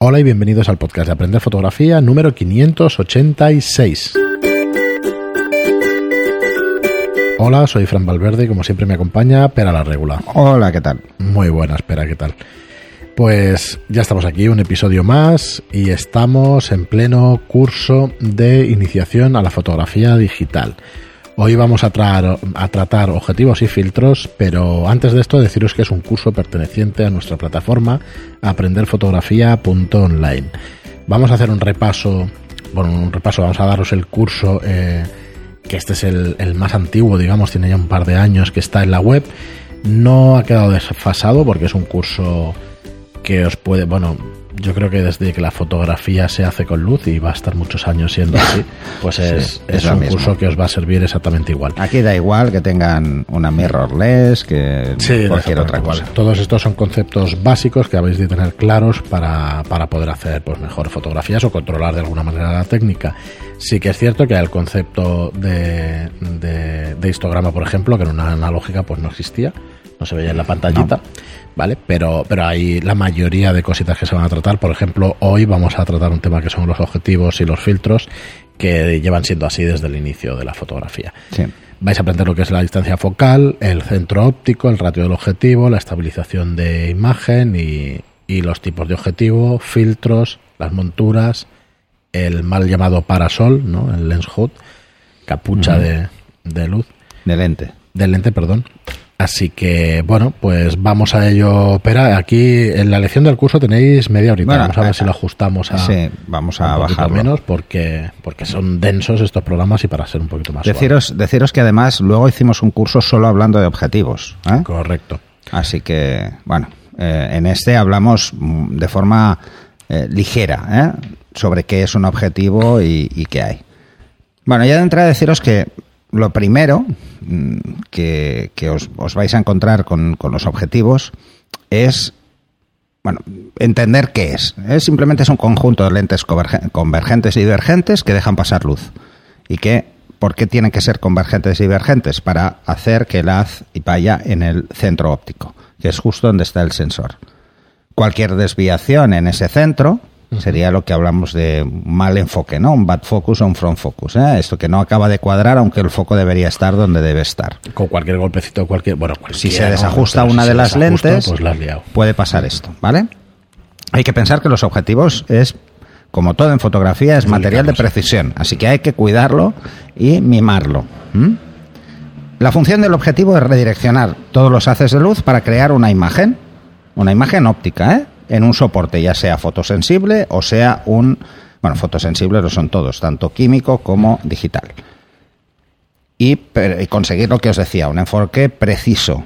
Hola y bienvenidos al podcast de Aprender Fotografía número 586. Hola, soy Fran Valverde y como siempre me acompaña Pera la Regula. Hola, ¿qué tal? Muy buenas, Pera, ¿qué tal? Pues ya estamos aquí, un episodio más y estamos en pleno curso de iniciación a la fotografía digital. Hoy vamos a, tratar objetivos y filtros, pero antes de esto deciros que es un curso perteneciente a nuestra plataforma aprenderfotografía.online. Vamos a hacer un repaso, bueno, un repaso, vamos a daros el curso, eh, que este es el, el más antiguo, digamos, tiene ya un par de años que está en la web. No ha quedado desfasado porque es un curso que os puede, bueno, yo creo que desde que la fotografía se hace con luz y va a estar muchos años siendo así, pues es, es, un curso que os va a servir exactamente igual. Aquí da igual que tengan una mirrorless que cualquier otra cosa. Todos estos son conceptos básicos que habéis de tener claros para, para poder hacer pues mejor fotografías o controlar de alguna manera la técnica. Sí que es cierto que el concepto de, de, de histograma, por ejemplo, que en una analógica pues no existía, no se veía en la pantallita. ¿vale? Pero, pero hay la mayoría de cositas que se van a tratar. Por ejemplo, hoy vamos a tratar un tema que son los objetivos y los filtros, que llevan siendo así desde el inicio de la fotografía. Vais a aprender lo que es la distancia focal, el centro óptico, el ratio del objetivo, la estabilización de imagen y, los tipos de objetivo, filtros, las monturas, el mal llamado parasol, ¿no? El lens hood, capucha de, de luz. De lente. De lente, perdón. Así que, bueno, pues vamos a ello. Pero aquí en la lección del curso tenéis media horita. vamos a ver si lo ajustamos a, sí, vamos a bajar menos porque, porque son densos estos programas y para ser un poquito más deciros, deciros que además luego hicimos un curso solo hablando de objetivos. ¿eh? Correcto. Así que, bueno, eh, en este hablamos de forma eh, ligera sobre qué es un objetivo y, y qué hay. Bueno, ya de entrada deciros que lo primero mm, que, os, vais a encontrar con, los objetivos es bueno, entender qué es. Simplemente es un conjunto de lentes convergentes y divergentes que dejan pasar luz. ¿Y que, por qué tienen que ser convergentes y divergentes? Para hacer que el haz vaya en el centro óptico, que es justo donde está el sensor. Cualquier desviación en ese centro Sería lo que hablamos de mal enfoque, ¿no? Un bad focus o un front focus. ¿eh? Esto que no acaba de cuadrar, aunque el foco debería estar donde debe estar. Con cualquier golpecito, cualquier. Bueno, si se desajusta una de las lentes, pues puede pasar esto, ¿vale? Hay que pensar que los objetivos es, como todo en fotografía, es material de precisión. Así que hay que cuidarlo y mimarlo. La función del objetivo es redireccionar todos los haces de luz para crear una imagen, una imagen óptica, ¿eh? En un soporte, ya sea fotosensible o sea un, bueno, fotosensible lo son todos, tanto químico como digital. Y, conseguir lo que os decía, un enfoque preciso.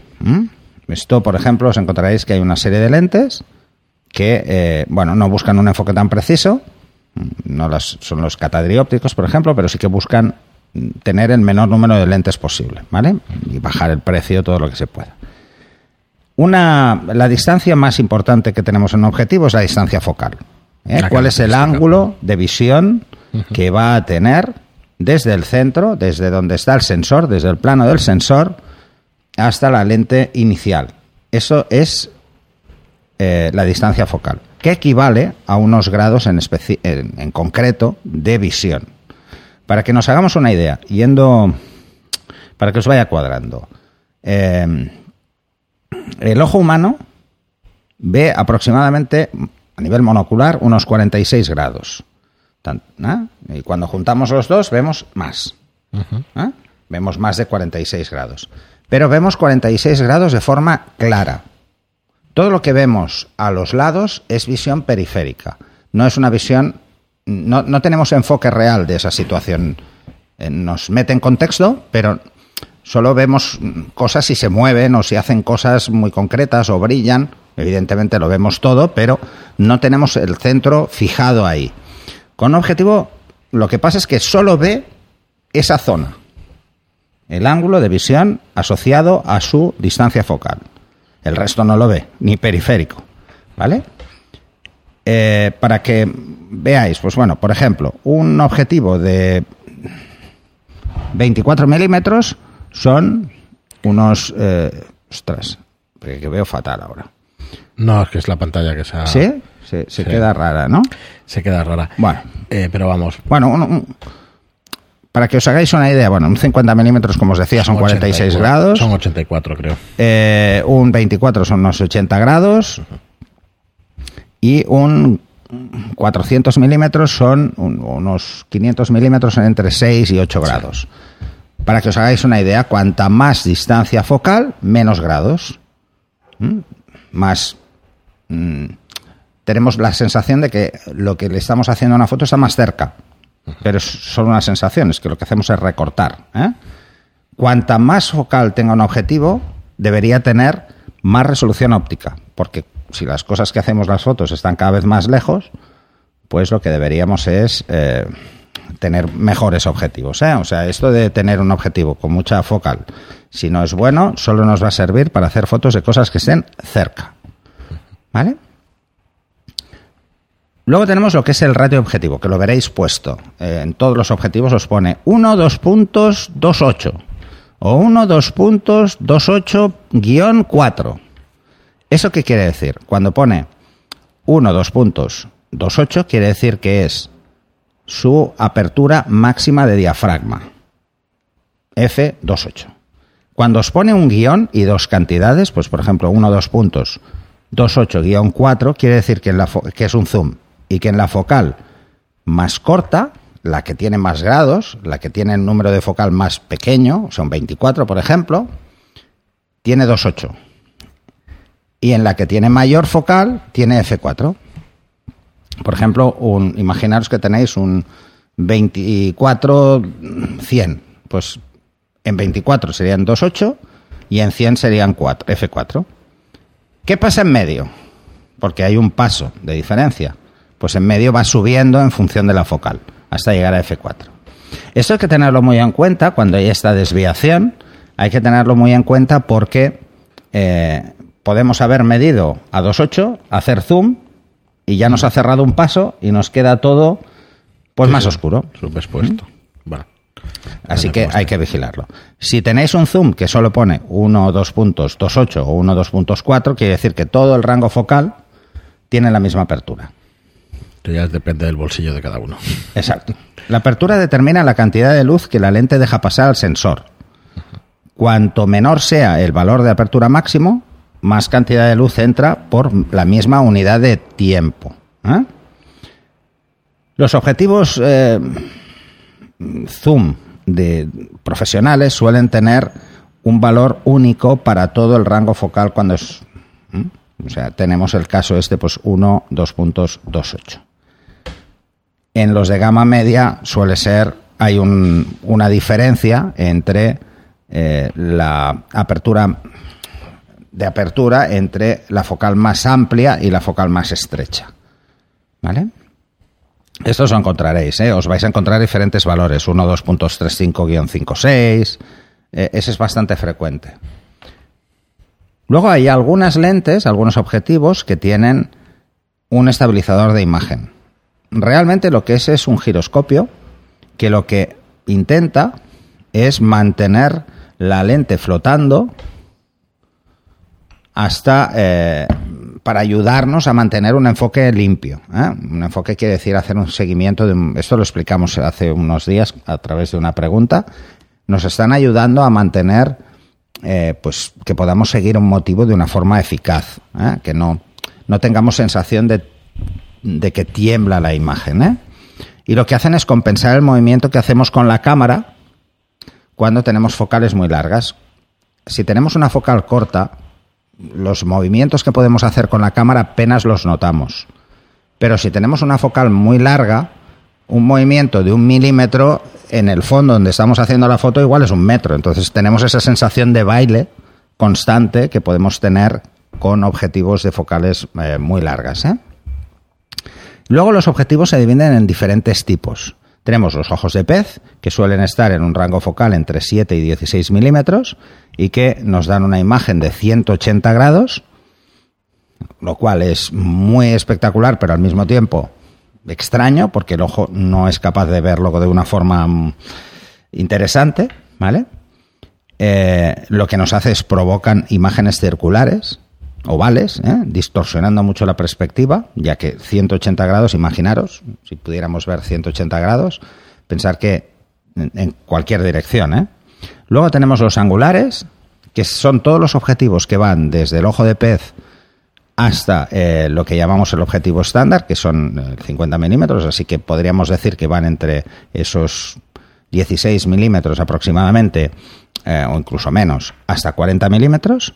Esto, por ejemplo, os encontraréis que hay una serie de lentes que, eh, bueno, no buscan un enfoque tan preciso, no las, son los catadriópticos, por ejemplo, pero sí que buscan tener el menor número de lentes posible, ¿vale? Y bajar el precio todo lo que se pueda. Una, la distancia más importante que tenemos en un objetivo es la distancia focal. ¿eh? ¿Cuál es el ángulo de visión que va a tener desde el centro, desde donde está el sensor, desde el plano del sensor, hasta la lente inicial? Eso es eh, la distancia focal, que equivale a unos grados en, en, concreto de visión. Para que nos hagamos una idea, yendo, para que os vaya cuadrando. Eh, el ojo humano ve aproximadamente a nivel monocular unos 46 grados. ¿eh? Y cuando juntamos los dos vemos más. ¿eh? Vemos más de 46 grados. Pero vemos 46 grados de forma clara. Todo lo que vemos a los lados es visión periférica. No es una visión. No, no tenemos enfoque real de esa situación. Eh, nos mete en contexto, pero solo vemos cosas si se mueven o si hacen cosas muy concretas o brillan. Evidentemente lo vemos todo, pero no tenemos el centro fijado ahí. Con objetivo, lo que pasa es que solo ve esa zona, el ángulo de visión asociado a su distancia focal. El resto no lo ve, ni periférico. ¿Vale? Eh, para que veáis, pues bueno, por ejemplo, un objetivo de 24 milímetros son unos... Eh, ostras, que veo fatal ahora. No, es que es la pantalla que se ha... ¿Sí? Se, queda rara, ¿no? Se queda rara. Bueno. Eh, pero vamos. Bueno, para que os hagáis una idea, bueno, un 50 milímetros, como os decía, son, 46 grados. Son 84, creo. Eh, un 24 son unos 80 grados. Y un 400 milímetros son unos 500 milímetros entre 6 y 8 grados. Para que os hagáis una idea, cuanta más distancia focal, menos grados. ¿Mm? Más. Mm, tenemos la sensación de que lo que le estamos haciendo a una foto está más cerca. Pero son unas sensaciones, que lo que hacemos es recortar. ¿eh? Cuanta más focal tenga un objetivo, debería tener más resolución óptica. Porque si las cosas que hacemos las fotos están cada vez más lejos, pues lo que deberíamos es eh, tener mejores objetivos. ¿eh? O sea, esto de tener un objetivo con mucha focal, si no es bueno, solo nos va a servir para hacer fotos de cosas que estén cerca. ¿Vale? Luego tenemos lo que es el ratio objetivo, que lo veréis puesto. Eh, en todos los objetivos os pone 1, 2 puntos, 2, 8. O 1, 2 puntos, 2, 8, guion 4. ¿Eso qué quiere decir? Cuando pone 1, 2 puntos, 2, 8, quiere decir que es su apertura máxima de diafragma. F, 2, 8. Cuando os pone un guion y dos cantidades, pues por ejemplo 1, 2 puntos, 2, 8, guion 4, quiere decir que, que es un zoom y que en la focal más corta, la que tiene más grados, la que tiene el número de focal más pequeño, son 24 por ejemplo, tiene 2.8. Y en la que tiene mayor focal, tiene F4. Por ejemplo, un, imaginaros que tenéis un 24 100, pues en 24 serían 2.8 y en 100 serían 4, F4. ¿Qué pasa en medio? Porque hay un paso de diferencia pues en medio va subiendo en función de la focal, hasta llegar a F4. Esto hay que tenerlo muy en cuenta cuando hay esta desviación, hay que tenerlo muy en cuenta porque eh, podemos haber medido a 2.8, hacer zoom y ya nos ha cerrado un paso y nos queda todo pues más oscuro. Subexpuesto. Así que hay que vigilarlo. Si tenéis un zoom que solo pone 1 2 puntos 2.8 o 1 2 puntos 4, quiere decir que todo el rango focal tiene la misma apertura. Esto ya depende del bolsillo de cada uno. Exacto. La apertura determina la cantidad de luz que la lente deja pasar al sensor. Cuanto menor sea el valor de apertura máximo, más cantidad de luz entra por la misma unidad de tiempo. ¿eh? Los objetivos eh, zoom de profesionales suelen tener un valor único para todo el rango focal cuando es... O sea, tenemos el caso este, pues 1, 2.28. En los de gama media suele ser, hay una diferencia entre eh, la apertura de apertura entre la focal más amplia y la focal más estrecha. ¿Vale? Esto os encontraréis, ¿eh? os vais a encontrar diferentes valores, 1, 2.35-56, eh, ese es bastante frecuente. Luego hay algunas lentes, algunos objetivos que tienen un estabilizador de imagen realmente lo que es es un giroscopio que lo que intenta es mantener la lente flotando hasta eh, para ayudarnos a mantener un enfoque limpio. ¿eh? Un enfoque quiere decir hacer un seguimiento de esto lo explicamos hace unos días a través de una pregunta. Nos están ayudando a mantener eh, pues que podamos seguir un motivo de una forma eficaz, que no, no tengamos sensación de de que tiembla la imagen. Y lo que hacen es compensar el movimiento que hacemos con la cámara cuando tenemos focales muy largas. Si tenemos una focal corta, los movimientos que podemos hacer con la cámara apenas los notamos. Pero si tenemos una focal muy larga, un movimiento de un milímetro en el fondo donde estamos haciendo la foto igual es un metro. Entonces tenemos esa sensación de baile constante que podemos tener con objetivos de focales eh, muy largas. ¿eh? Luego los objetivos se dividen en diferentes tipos. Tenemos los ojos de pez, que suelen estar en un rango focal entre 7 y 16 milímetros y que nos dan una imagen de 180 grados, lo cual es muy espectacular, pero al mismo tiempo extraño, porque el ojo no es capaz de verlo de una forma mm, interesante, ¿vale? Eh, lo que nos hace es provocan imágenes circulares, ovales, ¿eh? distorsionando mucho la perspectiva, ya que 180 grados, imaginaros, si pudiéramos ver 180 grados, pensar que en, cualquier dirección. ¿eh? Luego tenemos los angulares, que son todos los objetivos que van desde el ojo de pez hasta eh, lo que llamamos el objetivo estándar, que son 50 milímetros, así que podríamos decir que van entre esos 16 milímetros aproximadamente, o incluso menos, hasta 40 milímetros.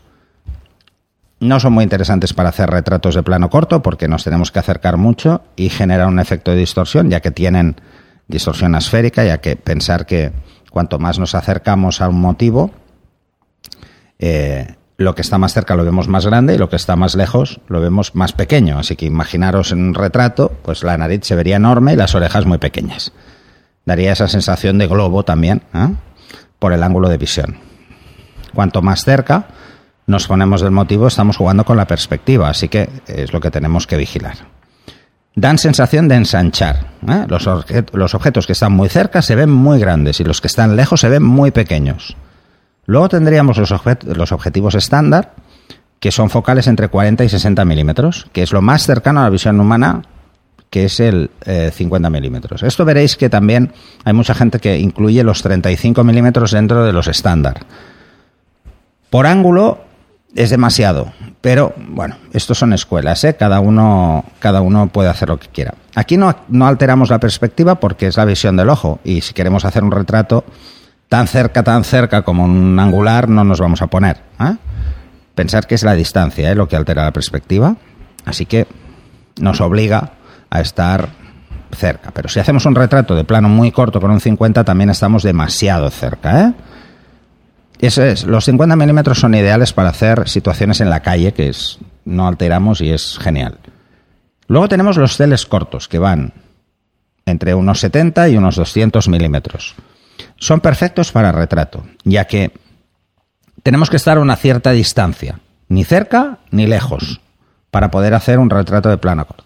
No son muy interesantes para hacer retratos de plano corto porque nos tenemos que acercar mucho y generar un efecto de distorsión, ya que tienen distorsión esférica, ya que pensar que cuanto más nos acercamos a un motivo, eh, lo que está más cerca lo vemos más grande y lo que está más lejos lo vemos más pequeño. Así que imaginaros en un retrato, pues la nariz se vería enorme y las orejas muy pequeñas. Daría esa sensación de globo también, ¿eh? por el ángulo de visión. Cuanto más cerca, nos ponemos del motivo, estamos jugando con la perspectiva, así que es lo que tenemos que vigilar. Dan sensación de ensanchar. ¿eh? Los, los, objetos que están muy cerca se ven muy grandes y los que están lejos se ven muy pequeños. Luego tendríamos los, objetivos estándar, que son focales entre 40 y 60 milímetros, que es lo más cercano a la visión humana, que es el 50 eh, milímetros. Esto veréis que también hay mucha gente que incluye los 35 milímetros dentro de los estándar. Por ángulo, es demasiado. Pero bueno, estos son escuelas, ¿eh? cada, uno, cada uno puede hacer lo que quiera. Aquí no, no alteramos la perspectiva porque es la visión del ojo y si queremos hacer un retrato tan cerca, tan cerca como un angular, no nos vamos a poner. ¿eh? Pensar que es la distancia ¿eh? lo que altera la perspectiva, así que nos obliga a estar cerca. Pero si hacemos un retrato de plano muy corto con un 50, también estamos demasiado cerca. ¿eh? Eso es, los 50 milímetros son ideales para hacer situaciones en la calle, que es, no alteramos y es genial. Luego tenemos los teles cortos, que van entre unos 70 y unos 200 milímetros. Son perfectos para retrato, ya que tenemos que estar a una cierta distancia, ni cerca ni lejos, para poder hacer un retrato de plano corto.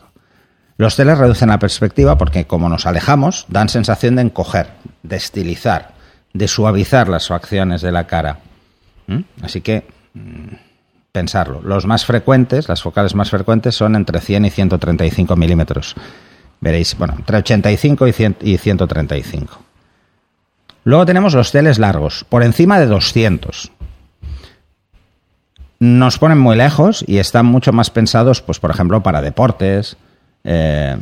Los teles reducen la perspectiva porque como nos alejamos, dan sensación de encoger, de estilizar, de suavizar las facciones de la cara. Así que mm, pensarlo. Los más frecuentes, las focales más frecuentes son entre 100 y 135 milímetros. Veréis, bueno, entre 85 y, 100, y 135. Luego tenemos los teles largos, por encima de 200. Nos ponen muy lejos y están mucho más pensados, pues por ejemplo, para deportes, eh,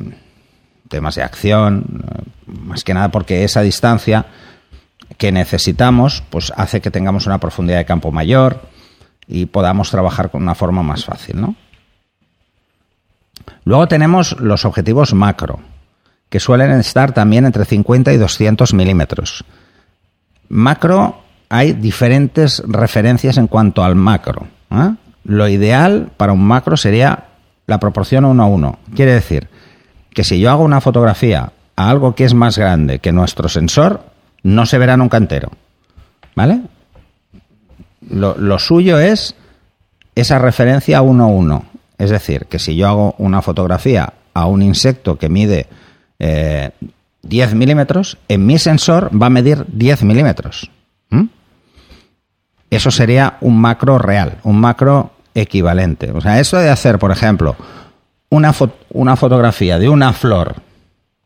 temas de acción, eh, más que nada porque esa distancia que necesitamos, pues hace que tengamos una profundidad de campo mayor y podamos trabajar con una forma más fácil, ¿no? Luego tenemos los objetivos macro, que suelen estar también entre 50 y 200 milímetros. Macro, hay diferentes referencias en cuanto al macro. ¿eh? Lo ideal para un macro sería la proporción 1 a 1. Quiere decir que si yo hago una fotografía a algo que es más grande que nuestro sensor, no se verá nunca entero. ¿Vale? Lo, suyo es esa referencia 1 a 1. Es decir, que si yo hago una fotografía a un insecto que mide 10 eh, milímetros, en mi sensor va a medir 10 milímetros. Eso sería un macro real, un macro equivalente. O sea, eso de hacer, por ejemplo, una, una fotografía de una flor,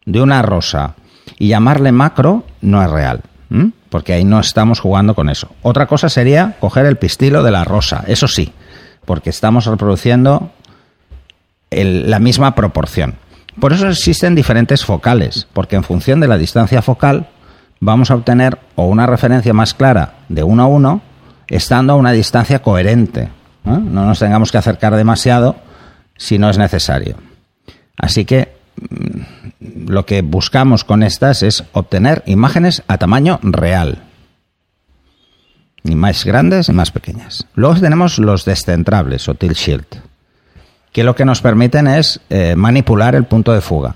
de una rosa, y llamarle macro no es real, porque ahí no estamos jugando con eso. Otra cosa sería coger el pistilo de la rosa, eso sí, porque estamos reproduciendo la misma proporción. Por eso existen diferentes focales, porque en función de la distancia focal vamos a obtener o una referencia más clara de uno a uno, estando a una distancia coherente. No nos tengamos que acercar demasiado si no es necesario. Así que lo que buscamos con estas es obtener imágenes a tamaño real. Ni más grandes ni más pequeñas. Luego tenemos los descentrables o tilt shield, que lo que nos permiten es eh, manipular el punto de fuga.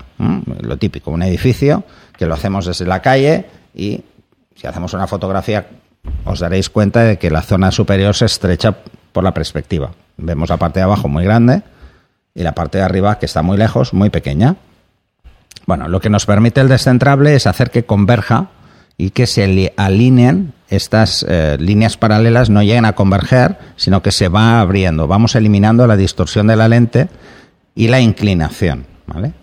Lo típico, un edificio que lo hacemos desde la calle y si hacemos una fotografía os daréis cuenta de que la zona superior se estrecha por la perspectiva. Vemos la parte de abajo muy grande y la parte de arriba, que está muy lejos, muy pequeña. Bueno, lo que nos permite el descentrable es hacer que converja y que se alineen estas eh, líneas paralelas no lleguen a converger, sino que se va abriendo. Vamos eliminando la distorsión de la lente y la inclinación. ¿vale?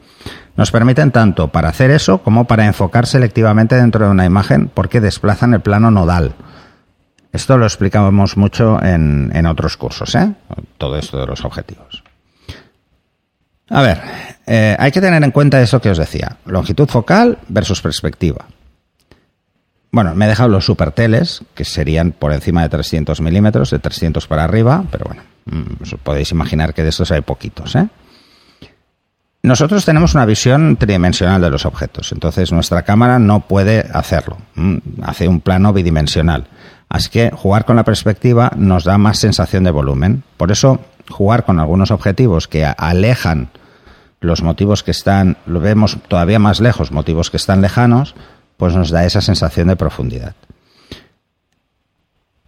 Nos permiten tanto para hacer eso como para enfocar selectivamente dentro de una imagen porque desplazan el plano nodal. Esto lo explicamos mucho en, en otros cursos, ¿eh? todo esto de los objetivos. A ver, eh, hay que tener en cuenta eso que os decía, longitud focal versus perspectiva. Bueno, me he dejado los superteles, que serían por encima de 300 milímetros, de 300 para arriba, pero bueno, mm, os podéis imaginar que de estos hay poquitos. ¿eh? Nosotros tenemos una visión tridimensional de los objetos, entonces nuestra cámara no puede hacerlo, mm, hace un plano bidimensional. Así que jugar con la perspectiva nos da más sensación de volumen. Por eso, jugar con algunos objetivos que alejan los motivos que están, lo vemos todavía más lejos, motivos que están lejanos, pues nos da esa sensación de profundidad.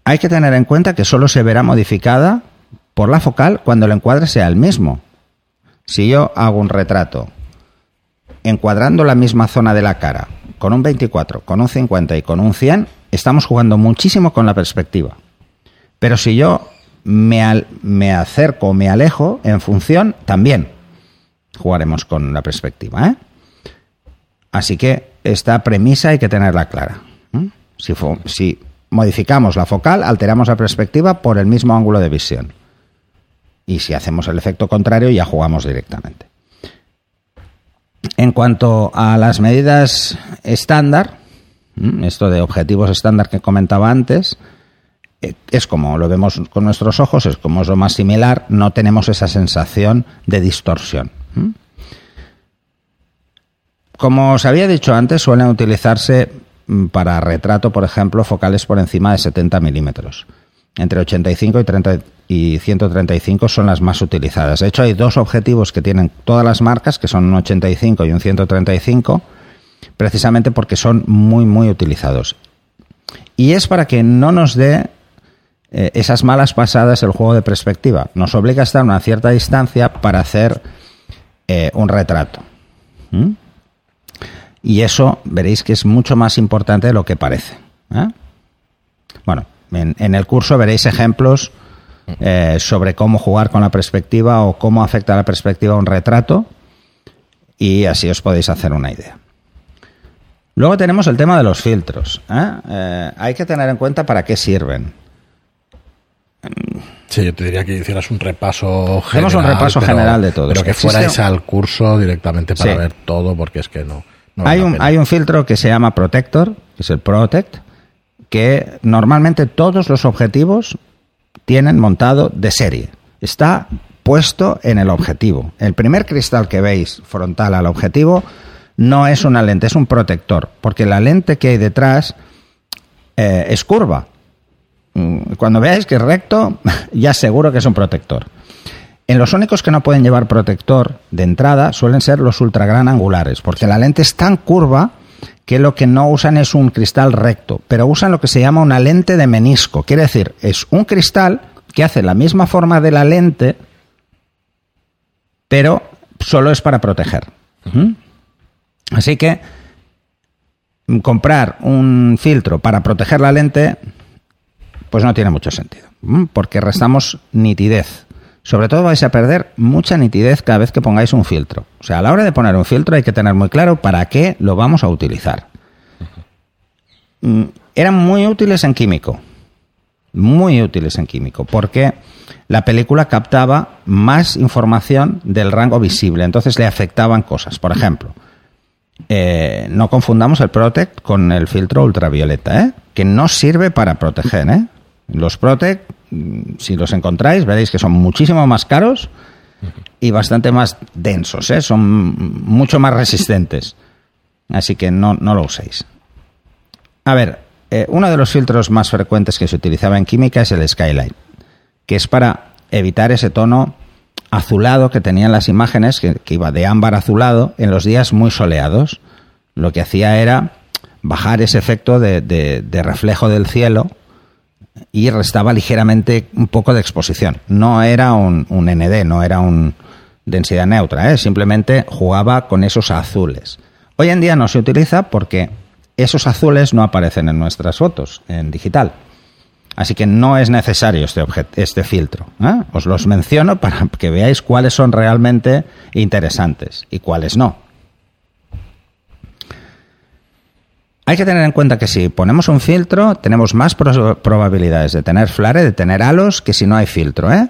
Hay que tener en cuenta que solo se verá modificada por la focal cuando el encuadre sea el mismo. Si yo hago un retrato encuadrando la misma zona de la cara con un 24, con un 50 y con un 100, estamos jugando muchísimo con la perspectiva. Pero si yo me, me acerco me alejo en función, también jugaremos con la perspectiva. ¿eh? Así que esta premisa hay que tenerla clara. Si, si modificamos la focal, alteramos la perspectiva por el mismo ángulo de visión. Y si hacemos el efecto contrario, ya jugamos directamente. En cuanto a las medidas estándar, esto de objetivos estándar que comentaba antes, eh, es como lo vemos con nuestros ojos, es como es lo más similar, no tenemos esa sensación de distorsión. Como os había dicho antes, suelen utilizarse mm, para retrato, por ejemplo, focales por encima de 70 milímetros. Entre 85 y, 30 y 135 son las más utilizadas. De hecho, hay dos objetivos que tienen todas las marcas, que son un 85 y un 135, precisamente porque son muy, muy utilizados. Y es para que no nos dé eh, esas malas pasadas el juego de perspectiva. Nos obliga a estar a una cierta distancia para hacer eh, un retrato. Y eso veréis que es mucho más importante de lo que parece. ¿eh? Bueno, en, el curso veréis ejemplos sobre cómo jugar con la perspectiva o cómo afecta la perspectiva a un retrato y así os podéis hacer una idea. Luego tenemos el tema de los filtros. hay que tener en cuenta para qué sirven. Sí, yo te diría que hicieras un repaso general. Hacemos un repaso general de todo. Pero que fuerais al curso directamente para ver todo, porque es que no. hay, un, hay un filtro que se llama Protector, que es el Protect, que normalmente todos los objetivos tienen montado de serie. Está puesto en el objetivo. El primer cristal que veis frontal al objetivo no es una lente, es un protector, porque la lente que hay detrás eh, es curva. Mm, cuando veáis que es recto, ya seguro que es un protector. En los únicos que no pueden llevar protector de entrada suelen ser los ultra gran angulares, porque la lente es tan curva que lo que no usan es un cristal recto, pero usan lo que se llama una lente de menisco. Quiere decir, es un cristal que hace la misma forma de la lente, pero solo es para proteger. Así que comprar un filtro para proteger la lente pues no tiene mucho sentido, porque restamos nitidez. Sobre todo vais a perder mucha nitidez cada vez que pongáis un filtro. O sea, a la hora de poner un filtro hay que tener muy claro para qué lo vamos a utilizar. Mm, eran muy útiles en químico, muy útiles en químico, porque la película captaba más información del rango visible, entonces le afectaban cosas. Por ejemplo, eh, no confundamos el Protect con el filtro ultravioleta, ¿eh? que no sirve para proteger. ¿eh? Los Protect, si los encontráis, veréis que son muchísimo más caros y bastante más densos, ¿eh? son mucho más resistentes. Así que no, no lo uséis. A ver, eh, uno de los filtros más frecuentes que se utilizaba en química es el Skylight, que es para evitar ese tono azulado que tenían las imágenes, que, iba de ámbar azulado, en los días muy soleados. Lo que hacía era bajar ese efecto de reflejo del cielo y restaba ligeramente un poco de exposición. No era un, ND, no era un densidad neutra, ¿eh? simplemente jugaba con esos azules. Hoy en día no se utiliza porque esos azules no aparecen en nuestras fotos en digital. Así que no es necesario este, este filtro. ¿eh? Os los menciono para que veáis cuáles son realmente interesantes y cuáles no. Hay que tener en cuenta que si ponemos un filtro, tenemos más probabilidades de tener flare, de tener halos, que si no hay filtro. ¿eh?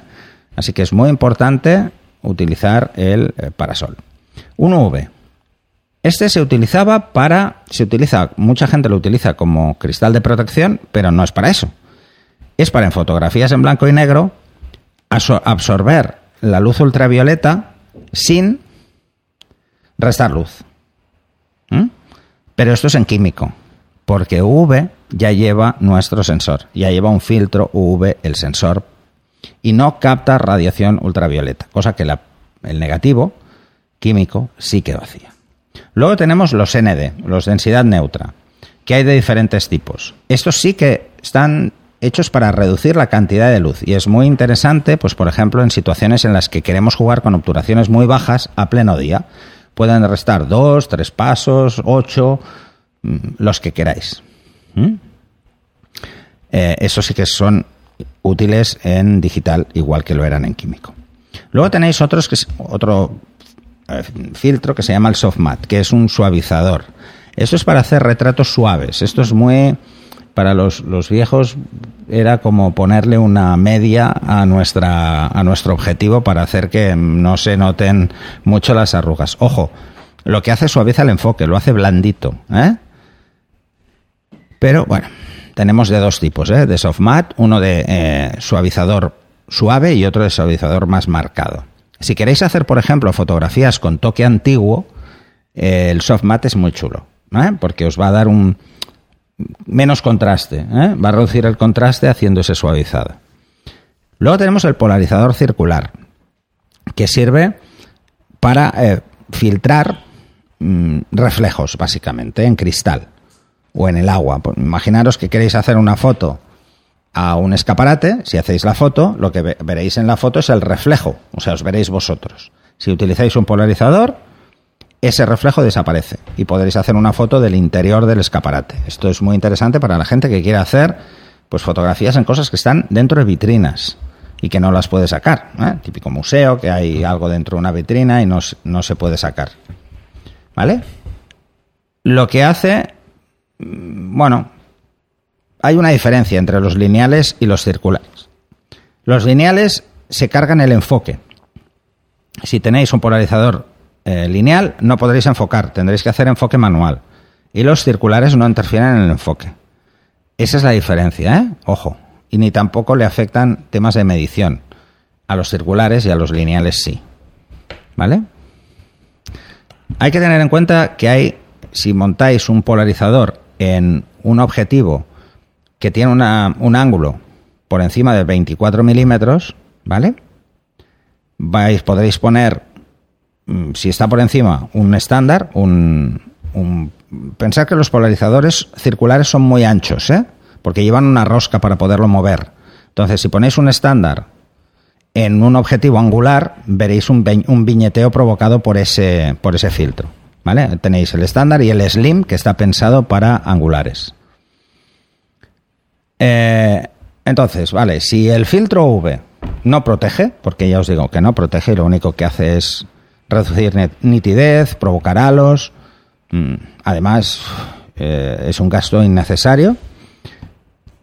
Así que es muy importante utilizar el eh, parasol. Un UV. Este se utilizaba para, se utiliza, mucha gente lo utiliza como cristal de protección, pero no es para eso. Es para en fotografías en blanco y negro absorber la luz ultravioleta sin restar luz. ¿Mm? Pero esto es en químico, porque UV ya lleva nuestro sensor, ya lleva un filtro UV el sensor y no capta radiación ultravioleta, cosa que el negativo químico sí que lo hacía. Luego tenemos los ND, los densidad neutra, que hay de diferentes tipos. Estos sí que están hechos para reducir la cantidad de luz y es muy interesante, pues por ejemplo, en situaciones en las que queremos jugar con obturaciones muy bajas a pleno día pueden restar dos, tres pasos, ocho, mm, los que queráis. Eh, eso sí que son útiles en digital, igual que lo eran en químico. Luego tenéis otros que otro eh, filtro que se llama el soft matte, que es un suavizador. Esto es para hacer retratos suaves. Esto es muy para los, los, viejos era como ponerle una media a nuestra a nuestro objetivo para hacer que no se noten mucho las arrugas. Ojo, lo que hace suaviza el enfoque, lo hace blandito, ¿eh? Pero bueno, tenemos de dos tipos, ¿eh? de soft matte, uno de eh, suavizador suave y otro de suavizador más marcado. Si queréis hacer, por ejemplo, fotografías con toque antiguo, el soft matte es muy chulo, ¿eh? porque os va a dar un, menos contraste, ¿eh? va a reducir el contraste haciéndose suavizado. Luego tenemos el polarizador circular, que sirve para eh, filtrar mm, reflejos, básicamente, en cristal o en el agua. Pues, imaginaros que queréis hacer una foto a un escaparate, si hacéis la foto, lo que veréis en la foto es el reflejo, o sea, os veréis vosotros. Si utilizáis un polarizador, ese reflejo desaparece y podréis hacer una foto del interior del escaparate. Esto es muy interesante para la gente que quiere hacer pues fotografías en cosas que están dentro de vitrinas y que no las puede sacar. ¿eh? Típico museo, que hay algo dentro de una vitrina y no, no se puede sacar. ¿Vale? Lo que hace, mm, bueno, hay una diferencia entre los lineales y los circulares. Los lineales se cargan el enfoque. Si tenéis un polarizador eh, lineal no podréis enfocar, tendréis que hacer enfoque manual. Y los circulares no interfieren en el enfoque. Esa es la diferencia, ¿eh? Ojo. Y ni tampoco le afectan temas de medición. A los circulares y a los lineales sí. ¿Vale? Hay que tener en cuenta que hay, si montáis un polarizador en un objetivo que tiene un ángulo por encima de 24 milímetros, ¿vale? Vais, podréis poner si está por encima un estándar, un, pensar que los polarizadores circulares son muy anchos, ¿eh? porque llevan una rosca para poderlo mover. Entonces, si ponéis un estándar en un objetivo angular, veréis un, viñeteo provocado por ese, por ese filtro. ¿vale? Tenéis el estándar y el slim, que está pensado para angulares. Eh, entonces, vale, si el filtro V no protege, porque ya os digo que no protege, lo único que hace es reducir nitidez, provocar halos. Mm, además, eh, es un gasto innecesario.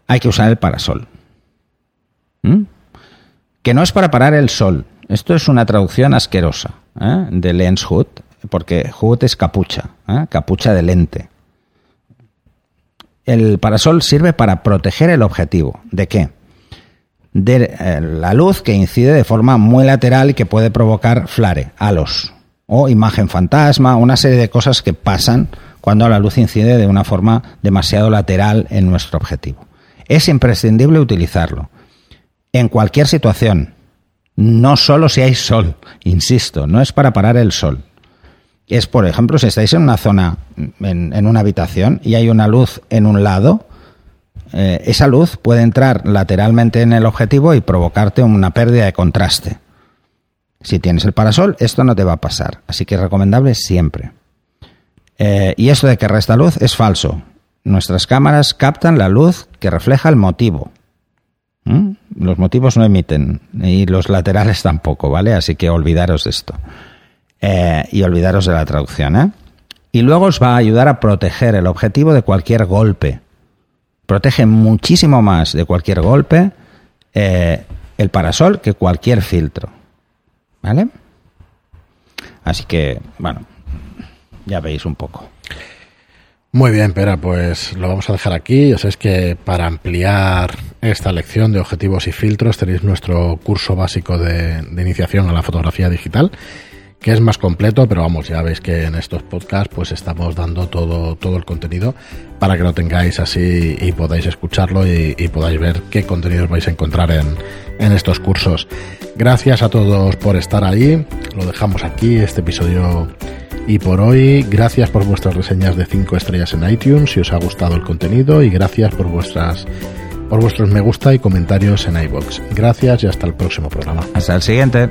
Hay que usar el parasol. ¿Mm? Que no es para parar el sol. Esto es una traducción asquerosa ¿eh? de lens hood, porque hood es capucha, ¿eh? capucha de lente. El parasol sirve para proteger el objetivo. ¿De qué? De eh, la luz que incide de forma muy lateral y que puede provocar flare, halos o imagen fantasma, una serie de cosas que pasan cuando la luz incide de una forma demasiado lateral en nuestro objetivo. Es imprescindible utilizarlo en cualquier situación, no solo si hay sol, insisto, no es para parar el sol. Es, por ejemplo, si estáis en una zona, en, en una habitación y hay una luz en un lado, eh, esa luz puede entrar lateralmente en el objetivo y provocarte una pérdida de contraste. Si tienes el parasol, esto no te va a pasar, así que es recomendable siempre. Eh, y esto de que resta luz es falso. nuestras cámaras captan la luz que refleja el motivo. ¿Mm? Los motivos no emiten y los laterales tampoco, ¿vale? Así que olvidaros de esto. Eh, y olvidaros de la traducción, ¿eh? Y luego os va a ayudar a proteger el objetivo de cualquier golpe. Protege muchísimo más de cualquier golpe eh, el parasol que cualquier filtro. ¿Vale? Así que, bueno, ya veis un poco. Muy bien, Pera, pues lo vamos a dejar aquí. Ya sabéis que para ampliar esta lección de objetivos y filtros tenéis nuestro curso básico de, iniciación a la fotografía digital, que es más completo, pero vamos, ya veis que en estos podcasts pues estamos dando todo, todo el contenido para que lo tengáis así y podáis escucharlo y, podáis ver qué contenidos vais a encontrar en, en estos cursos. Gracias a todos por estar ahí. Lo dejamos aquí, este episodio y por hoy, gracias por vuestras reseñas de 5 estrellas en iTunes si os ha gustado el contenido y gracias por vuestras por vuestros me gusta y comentarios en iBox. Gracias y hasta el próximo programa. Hasta el siguiente.